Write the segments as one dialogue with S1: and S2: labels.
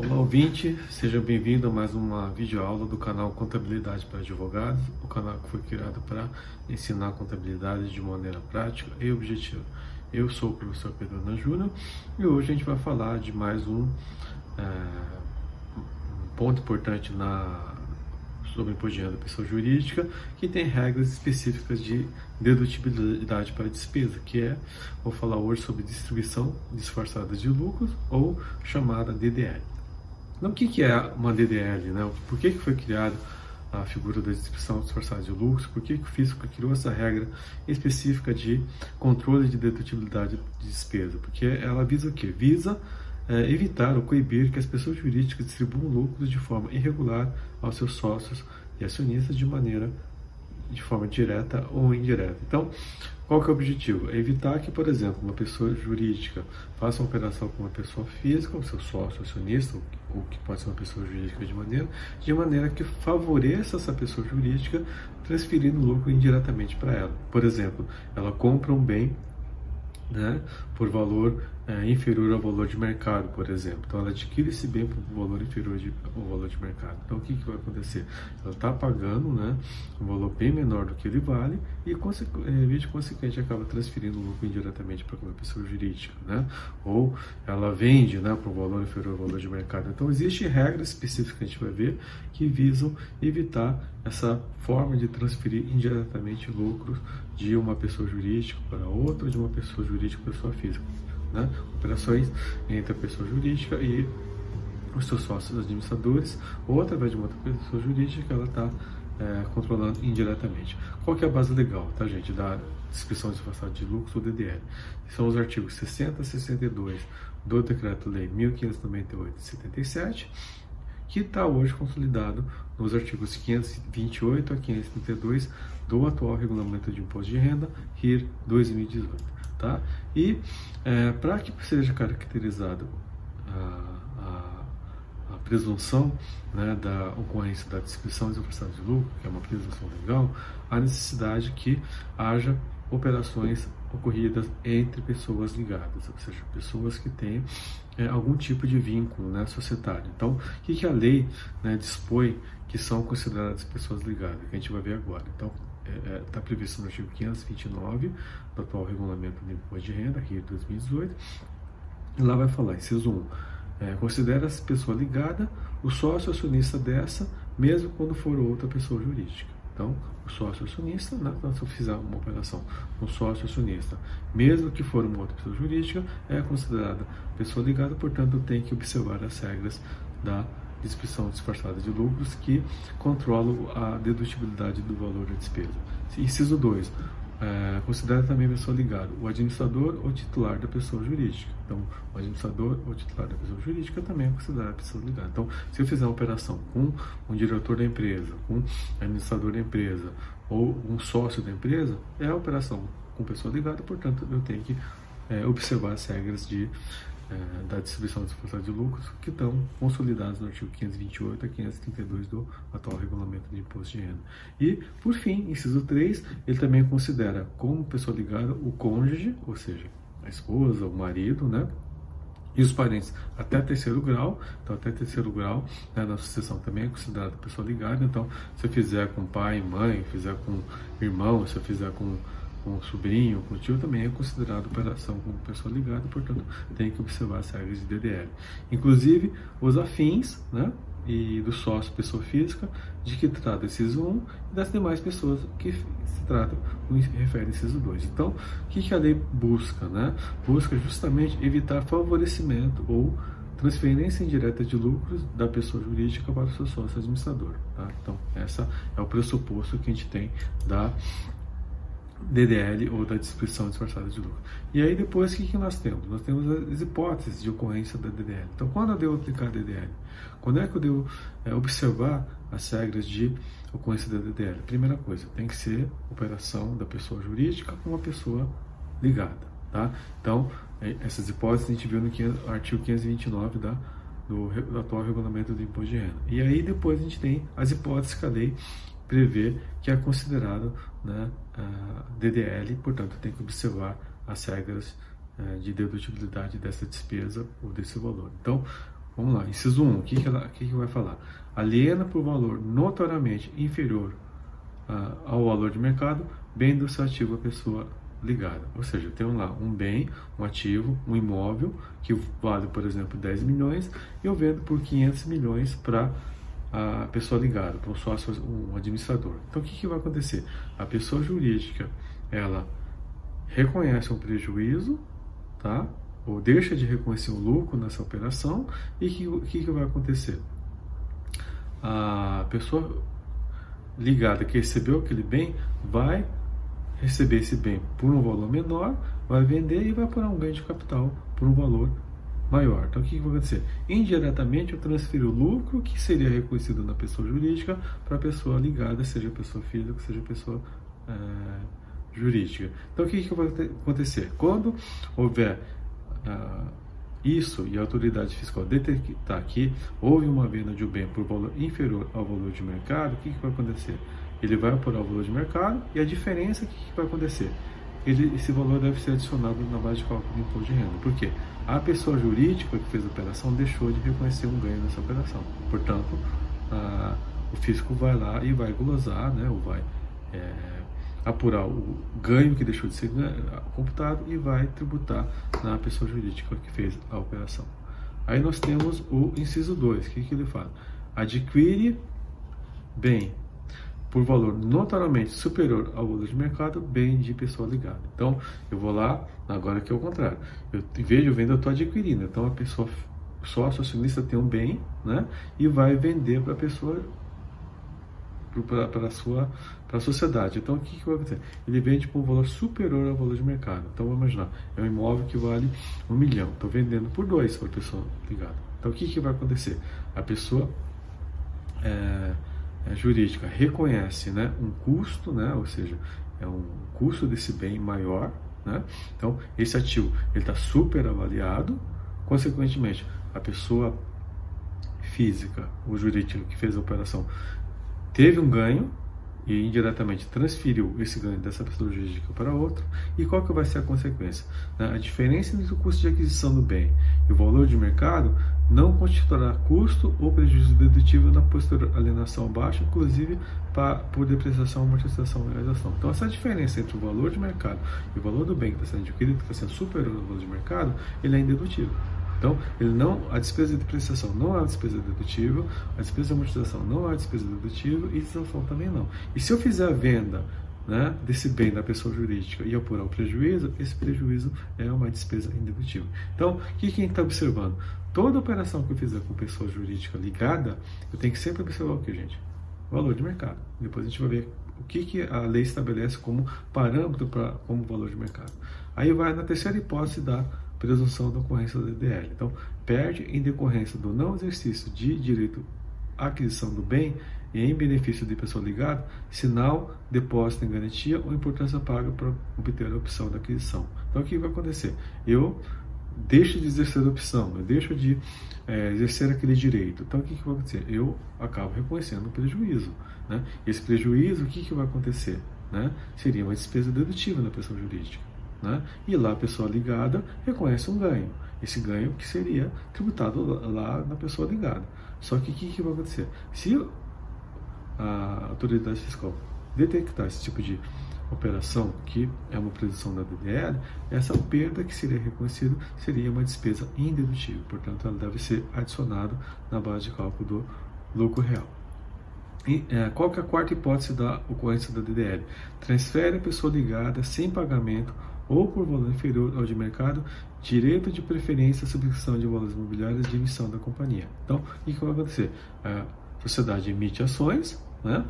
S1: Olá ouvinte, seja bem-vindo a mais uma videoaula do canal Contabilidade para Advogados, o canal que foi criado para ensinar contabilidade de maneira prática e objetiva. Eu sou o professor Pedro Ana Júnior e hoje a gente vai falar de mais um, é, um ponto importante na, sobre imposto de renda da pessoa jurídica, que tem regras específicas de dedutibilidade para despesa, que é, vou falar hoje sobre distribuição disfarçada de lucros ou chamada DDL. Então, o que, é uma DDL? Né? Por que, foi criado a figura da distribuição disfarçada de lucros? Por que, o físico criou essa regra específica de controle de dedutibilidade de despesa? Porque ela visa o quê? Visa é, evitar ou coibir que as pessoas jurídicas distribuam lucros de forma irregular aos seus sócios e acionistas de maneira de forma direta ou indireta. Então, qual que é o objetivo? É evitar que, por exemplo, uma pessoa jurídica faça uma operação com uma pessoa física, o seu sócio, acionista, ou que pode ser uma pessoa jurídica de maneira, de maneira que favoreça essa pessoa jurídica transferindo lucro indiretamente para ela. Por exemplo, ela compra um bem né, por valor é, inferior ao valor de mercado, por exemplo. Então, ela adquire esse bem por valor inferior de, ao valor de mercado. Então, o que, que vai acontecer? Ela está pagando né, um valor bem menor do que ele vale e, é, via de consequente, acaba transferindo o lucro indiretamente para uma pessoa jurídica. Né? Ou ela vende né, por um valor inferior ao valor de mercado. Então, existem regras específicas que a gente vai ver que visam evitar essa forma de transferir indiretamente lucros de uma pessoa jurídica para outra, ou de uma pessoa jurídica para pessoa física né? operações entre a pessoa jurídica e os seus sócios administradores, ou através de uma outra pessoa jurídica, ela está é, controlando indiretamente. Qual que é a base legal, tá, gente, da descrição disfarçada de lucros, ou DDL? São os artigos 60 e 62 do Decreto-Lei 1598 e 77, que está hoje consolidado nos artigos 528 a 532 do atual Regulamento de Imposto de Renda, RIR 2018. Tá? E é, para que seja caracterizado a, a, presunção né, da ocorrência da descrição de oferta de lucro, que é uma presunção legal, há necessidade que haja operações ocorridas entre pessoas ligadas, ou seja, pessoas que têm é, algum tipo de vínculo né, societário. Então, o que, que a lei né, dispõe que são consideradas pessoas ligadas, que a gente vai ver agora. Então, está é, é tá previsto no artigo 529 do atual regulamento do imposto de renda, aqui de 2018, e lá vai falar, inciso 1, é, considera-se pessoa ligada o sócio acionista dessa, mesmo quando for outra pessoa jurídica. Então, o sócio acionista, né, se eu fizer uma operação com um sócio acionista, mesmo que for uma outra pessoa jurídica, é considerada pessoa ligada, portanto, tem que observar as regras da distribuição disfarçada de lucros que controlam a dedutibilidade do valor da despesa. Inciso 2. É, considera também a pessoa ligada, o administrador ou titular da pessoa jurídica. Então, o administrador ou titular da pessoa jurídica também é considerado pessoa ligada. Então, se eu fizer uma operação com um diretor da empresa, com um administrador da empresa ou um sócio da empresa, é a operação com pessoa ligada, portanto, eu tenho que é, observar as regras de é, da distribuição disfarçada de lucros que estão consolidados no artigo 528 a 532 do atual regulamento de imposto de renda. E, por fim, inciso 3, ele também considera como pessoa ligada o cônjuge, ou seja, a esposa, o marido, né? E os parentes até terceiro grau, então até terceiro grau né, na sucessão também é considerada pessoa ligada. Então, se eu fizer com pai mãe, fizer com irmão, se eu fizer com com sobrinho, com tio, também é considerado operação como pessoa ligada, portanto tem que observar as regras de DDL. Inclusive os afins, né? E do sócio pessoa física, de que trata inciso 1 e das demais pessoas que se tratam, refere ao inciso 2. Então, o que, a lei busca? Né? Busca justamente evitar favorecimento ou transferência indireta de lucros da pessoa jurídica para o seu sócio administrador. Tá? Então, essa é o pressuposto que a gente tem da DDL ou da distribuição disfarçada de lucro. E aí depois o que, que nós temos? Nós temos as hipóteses de ocorrência da DDL. Então quando eu devo aplicar a DDL? Quando é que eu devo é, observar as regras de ocorrência da DDL? Primeira coisa, tem que ser operação da pessoa jurídica com uma pessoa ligada. Tá? Então, é, essas hipóteses a gente viu no artigo 529 da, do, do atual regulamento do imposto de renda. E aí depois a gente tem as hipóteses que a lei prevê que é considerado né, DDL, portanto tem que observar as regras uh, de dedutibilidade dessa despesa ou desse valor. Então, Vamos lá, inciso 1, o que, que, ela, que, que vai falar? Aliena por valor notoriamente inferior uh, ao valor de mercado, bem do seu ativo a pessoa ligada. Ou seja, tem lá um bem, um ativo, um imóvel que vale, por exemplo, 10 milhões e eu vendo por 500 milhões para a pessoa ligada, para um sócio, um administrador. Então, o que, que vai acontecer? A pessoa jurídica, ela reconhece um prejuízo, tá? Ou deixa de reconhecer um lucro nessa operação e o que, que, que vai acontecer? A pessoa ligada que recebeu aquele bem vai receber esse bem por um valor menor, vai vender e vai por um ganho de capital por um valor maior. Então, o que, vai acontecer? Indiretamente, eu transfiro o lucro que seria reconhecido na pessoa jurídica para a pessoa ligada, seja pessoa física, seja pessoa é, jurídica. Então, o que, que vai acontecer? Quando houver ah, isso e a autoridade fiscal detectar que houve uma venda de um bem por valor inferior ao valor de mercado, o que, que vai acontecer? Ele vai apurar o valor de mercado e a diferença, o que, que vai acontecer? Ele, esse valor deve ser adicionado na base de cálculo do imposto de renda. Por quê? A pessoa jurídica que fez a operação deixou de reconhecer um ganho nessa operação. Portanto, a, o fisco vai lá e vai glosar, né, ou vai é, apurar o ganho que deixou de ser computado e vai tributar na pessoa jurídica que fez a operação. Aí nós temos o inciso 2, o que, que ele fala? Adquire bem por valor notoriamente superior ao valor de mercado, bem de pessoa ligada. Então, eu vou lá, agora que é o contrário. Eu vejo venda, eu estou adquirindo. Então, a pessoa sócio acionista tem um bem, né? E vai vender para a pessoa para a sua para a sociedade. Então, o que, que vai acontecer? Ele vende por um valor superior ao valor de mercado. Então, vamos imaginar, é um imóvel que vale um milhão. Estou vendendo por dois para a pessoa ligada. Então, o que, que vai acontecer? A pessoa é, jurídica reconhece né, um custo, né, ou seja, é um custo desse bem maior. Né? Então, esse ativo está super avaliado. Consequentemente, a pessoa física, o jurídico que fez a operação, teve um ganho e indiretamente transferiu esse ganho dessa pessoa jurídica para outra, e qual que vai ser a consequência? Né? A diferença entre o custo de aquisição do bem e o valor de mercado não constituirá custo ou prejuízo dedutível na posterior alienação baixa, inclusive para, por depreciação, amortização e realização. Então, essa diferença entre o valor de mercado e o valor do bem que está sendo adquirido, que está sendo superior ao valor de mercado, ele é indedutível. Então, ele não, a despesa de depreciação não é uma despesa dedutível, a despesa de amortização não é uma despesa dedutível e isenção também não. E se eu fizer a venda né, desse bem da pessoa jurídica e apurar o prejuízo, esse prejuízo é uma despesa indedutível. Então, o que, que a gente está observando? Toda operação que eu fizer com pessoa jurídica ligada, eu tenho que sempre observar o que, gente? Valor de mercado. Depois a gente vai ver o que, que a lei estabelece como parâmetro para como valor de mercado. Aí vai na terceira hipótese da presunção da ocorrência da DDL. Então, perde em decorrência do não exercício de direito à aquisição do bem em benefício de pessoa ligada, sinal, depósito em garantia ou importância paga para obter a opção da aquisição. Então, o que vai acontecer? Eu deixo de exercer a opção, eu deixo de é, exercer aquele direito. Então, o que, que vai acontecer? Eu acabo reconhecendo o prejuízo. Né? Esse prejuízo, o que, que vai acontecer? Né? Seria uma despesa dedutiva na pessoa jurídica. Né? E lá a pessoa ligada reconhece um ganho. Esse ganho que seria tributado lá na pessoa ligada. Só que o que, que vai acontecer? Se a autoridade fiscal detectar esse tipo de operação, que é uma presunção da DDL, essa perda que seria reconhecida seria uma despesa indedutível. Portanto, ela deve ser adicionada na base de cálculo do lucro real. E, é, qual que é a quarta hipótese da ocorrência da DDL? Transfere a pessoa ligada sem pagamento ou por valor inferior ao de mercado, direito de preferência à subscrição de valores imobiliários de emissão da companhia. Então, o que vai acontecer? A sociedade emite ações, né?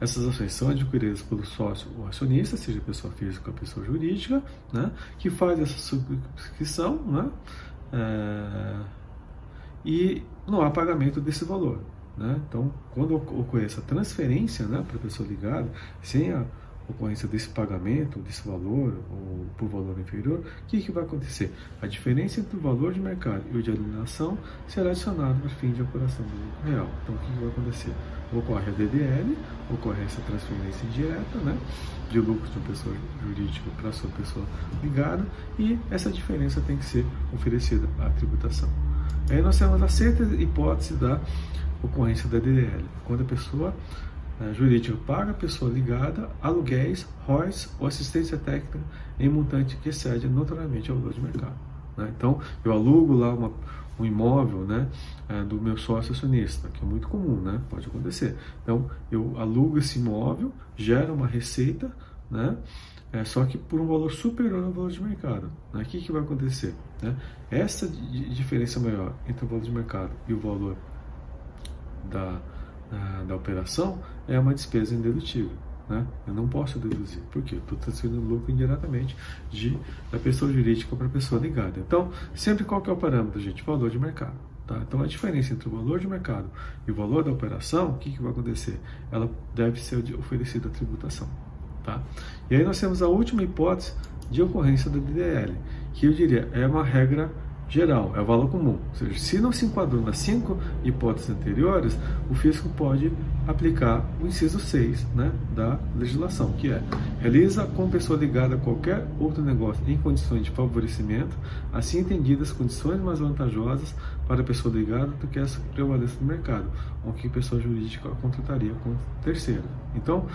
S1: essas ações são adquiridas pelo sócio ou acionista, seja pessoa física ou pessoa jurídica, né? que faz essa subscrição né? É... e não há pagamento desse valor. Né? Então, quando ocorre essa transferência né, para a pessoa ligada, sem a ocorrência desse pagamento, desse valor, ou por valor inferior, o que, que vai acontecer? A diferença entre o valor de mercado e o de alienação será adicionado para fim de apuração do lucro real. Então, o que, que vai acontecer? Ocorre a DDL, ocorre essa transferência indireta, né, de lucro de uma pessoa jurídica para a sua pessoa ligada, e essa diferença tem que ser oferecida à tributação. Aí nós temos a sexta hipótese da ocorrência da DDL, quando a pessoa a é, jurídica paga a pessoa ligada aluguéis, ROIs ou assistência técnica em montante que excede notoriamente ao valor de mercado. Né? Então, eu alugo lá uma, um imóvel né, é, do meu sócio acionista, que é muito comum, né? pode acontecer. Então, eu alugo esse imóvel, gera uma receita, né? É, só que por um valor superior ao valor de mercado. Né? O que, que vai acontecer? Né? Essa diferença maior entre o valor de mercado e o valor da, da, operação é uma despesa indedutível. Né? Eu não posso deduzir. Por quê? Estou transferindo lucro indiretamente de, da pessoa jurídica para a pessoa ligada. Então, sempre qual que é o parâmetro, gente? Valor de mercado. Tá? Então, a diferença entre o valor de mercado e o valor da operação, o que, que vai acontecer? Ela deve ser oferecida a tributação. Tá? E aí nós temos a última hipótese de ocorrência da DDL, que eu diria é uma regra geral, é o valor comum. Ou seja, se não se enquadrou nas cinco hipóteses anteriores, o fisco pode aplicar o inciso 6 né, da legislação, que é realiza com pessoa ligada a qualquer outro negócio em condições de favorecimento, assim entendidas condições mais vantajosas para a pessoa ligada do que as prevalências do mercado, ou que pessoa jurídica contrataria com terceiro. Então,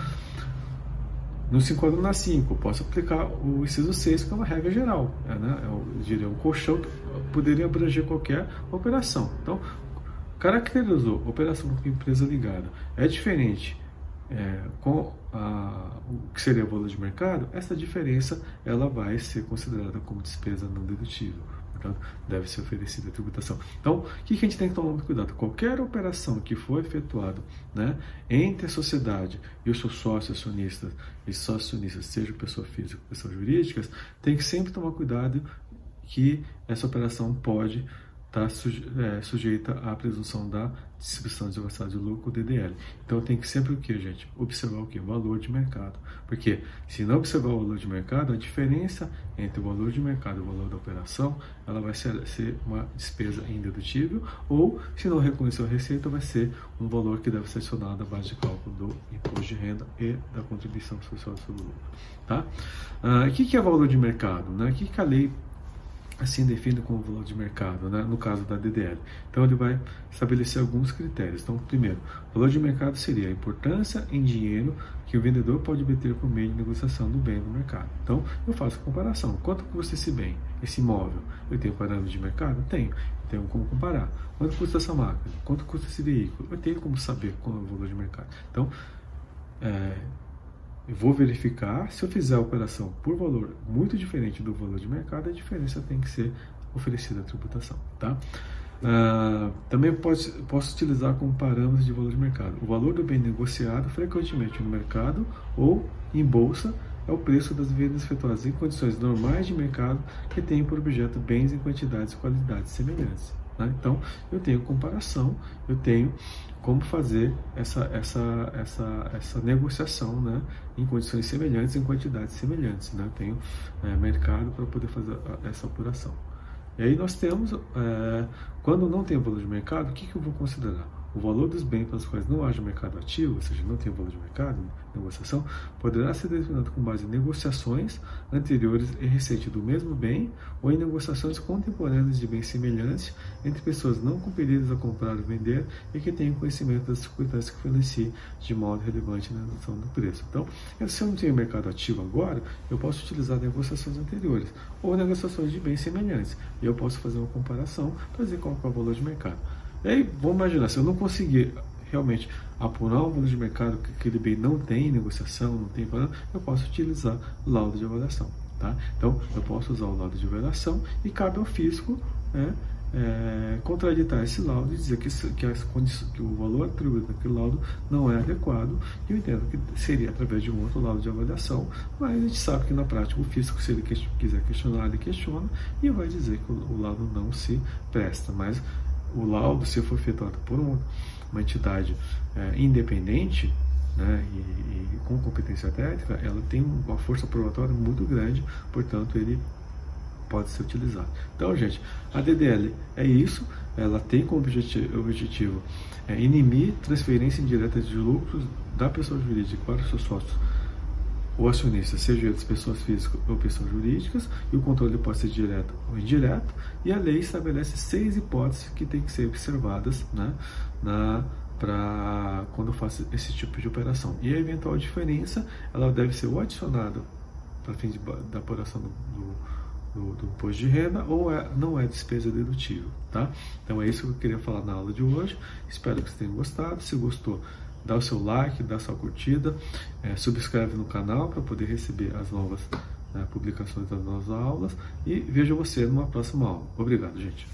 S1: no 5 na 5, posso aplicar o inciso 6, que é uma regra geral. É, né? Diria um colchão que poderia abranger qualquer operação. Então, caracterizou operação com empresa ligada é diferente é, com a, o que seria o valor de mercado, essa diferença ela vai ser considerada como despesa não dedutível portanto, deve ser oferecida a tributação. Então, o que, a gente tem que tomar muito cuidado? Qualquer operação que for efetuada né, entre a sociedade e os seus sócios acionistas e sócios acionistas, seja pessoa física ou pessoas jurídicas, tem que sempre tomar cuidado que essa operação pode está é, sujeita à presunção da distribuição desgraçada de lucro, DDL. Então tem que sempre o que, gente? Observar o que? O valor de mercado. Porque se não observar o valor de mercado, a diferença entre o valor de mercado e o valor da operação, ela vai ser, ser uma despesa indedutível, ou se não reconhecer a receita, vai ser um valor que deve ser adicionado à base de cálculo do imposto de renda e da contribuição social sobre o lucro. Tá? Ah, o que, que é valor de mercado? Né? O que, que a lei assim define como valor de mercado, né? no caso da DDL. Então ele vai estabelecer alguns critérios. Então, primeiro, valor de mercado seria a importância em dinheiro que o vendedor pode obter por meio de negociação do bem no mercado. Então, eu faço a comparação. Quanto custa esse bem, esse imóvel? Eu tenho parâmetro de mercado? Tenho. Tenho como comparar. Quanto custa essa máquina? Quanto custa esse veículo? Eu tenho como saber qual é o valor de mercado. Então, é, eu vou verificar, se eu fizer a operação por valor muito diferente do valor de mercado, a diferença tem que ser oferecida à tributação. Tá? Uh, também posso, posso utilizar como parâmetros de valor de mercado o valor do bem negociado frequentemente no mercado ou em bolsa é o preço das vendas efetuadas em condições normais de mercado que tenham por objeto bens em quantidades e qualidades semelhantes. Né? Então, eu tenho comparação, eu tenho como fazer essa, essa, essa, essa negociação né? em condições semelhantes, em quantidades semelhantes. Né? Eu tenho é, mercado para poder fazer essa apuração. E aí nós temos, é, quando não tem valor de mercado, o que, que eu vou considerar? O valor dos bens para os quais não haja mercado ativo, ou seja, não tem valor de mercado, negociação, poderá ser determinado com base em negociações anteriores e recente do mesmo bem ou em negociações contemporâneas de bens semelhantes entre pessoas não compelidas a comprar ou vender e que tenham conhecimento das dificuldades que influenciem de modo relevante na redução do preço. Então, se eu não tenho mercado ativo agora, eu posso utilizar negociações anteriores ou negociações de bens semelhantes e eu posso fazer uma comparação para ver qual é o valor de mercado. E aí, vamos imaginar, se eu não conseguir realmente apurar um valor de mercado que aquele bem não tem negociação, não tem valor, eu posso utilizar laudo de avaliação. Tá? Então, eu posso usar o laudo de avaliação e cabe ao fisco né, é, contraditar esse laudo e dizer que, que, as que o valor atribuído naquele laudo não é adequado. Eu entendo que seria através de um outro laudo de avaliação, mas a gente sabe que na prática o fisco, se ele que, quiser questionar, ele questiona e vai dizer que o, o laudo não se presta. Mas o laudo, se for efetuado por uma, entidade é, independente, né, e, e, com competência técnica, ela tem uma força probatória muito grande, portanto, ele pode ser utilizado. Então, gente, a DDL é isso, ela tem como objetivo, objetivo é, transferência indireta de lucros da pessoa jurídica para os seus sócios o acionista, seja ele pessoas físicas ou pessoas jurídicas, e o controle pode ser direto ou indireto, e a lei estabelece seis hipóteses que têm que ser observadas né, na para quando faço esse tipo de operação. E a eventual diferença, ela deve ser ou adicionada para fim de, da apuração do, do, do, imposto de renda ou é, não é despesa dedutível, tá? Então é isso que eu queria falar na aula de hoje. Espero que vocês tenham gostado. Se gostou, dá o seu like, dá a sua curtida, é, subscreve no canal para poder receber as novas né, publicações das nossas aulas e vejo você numa próxima aula. Obrigado, gente.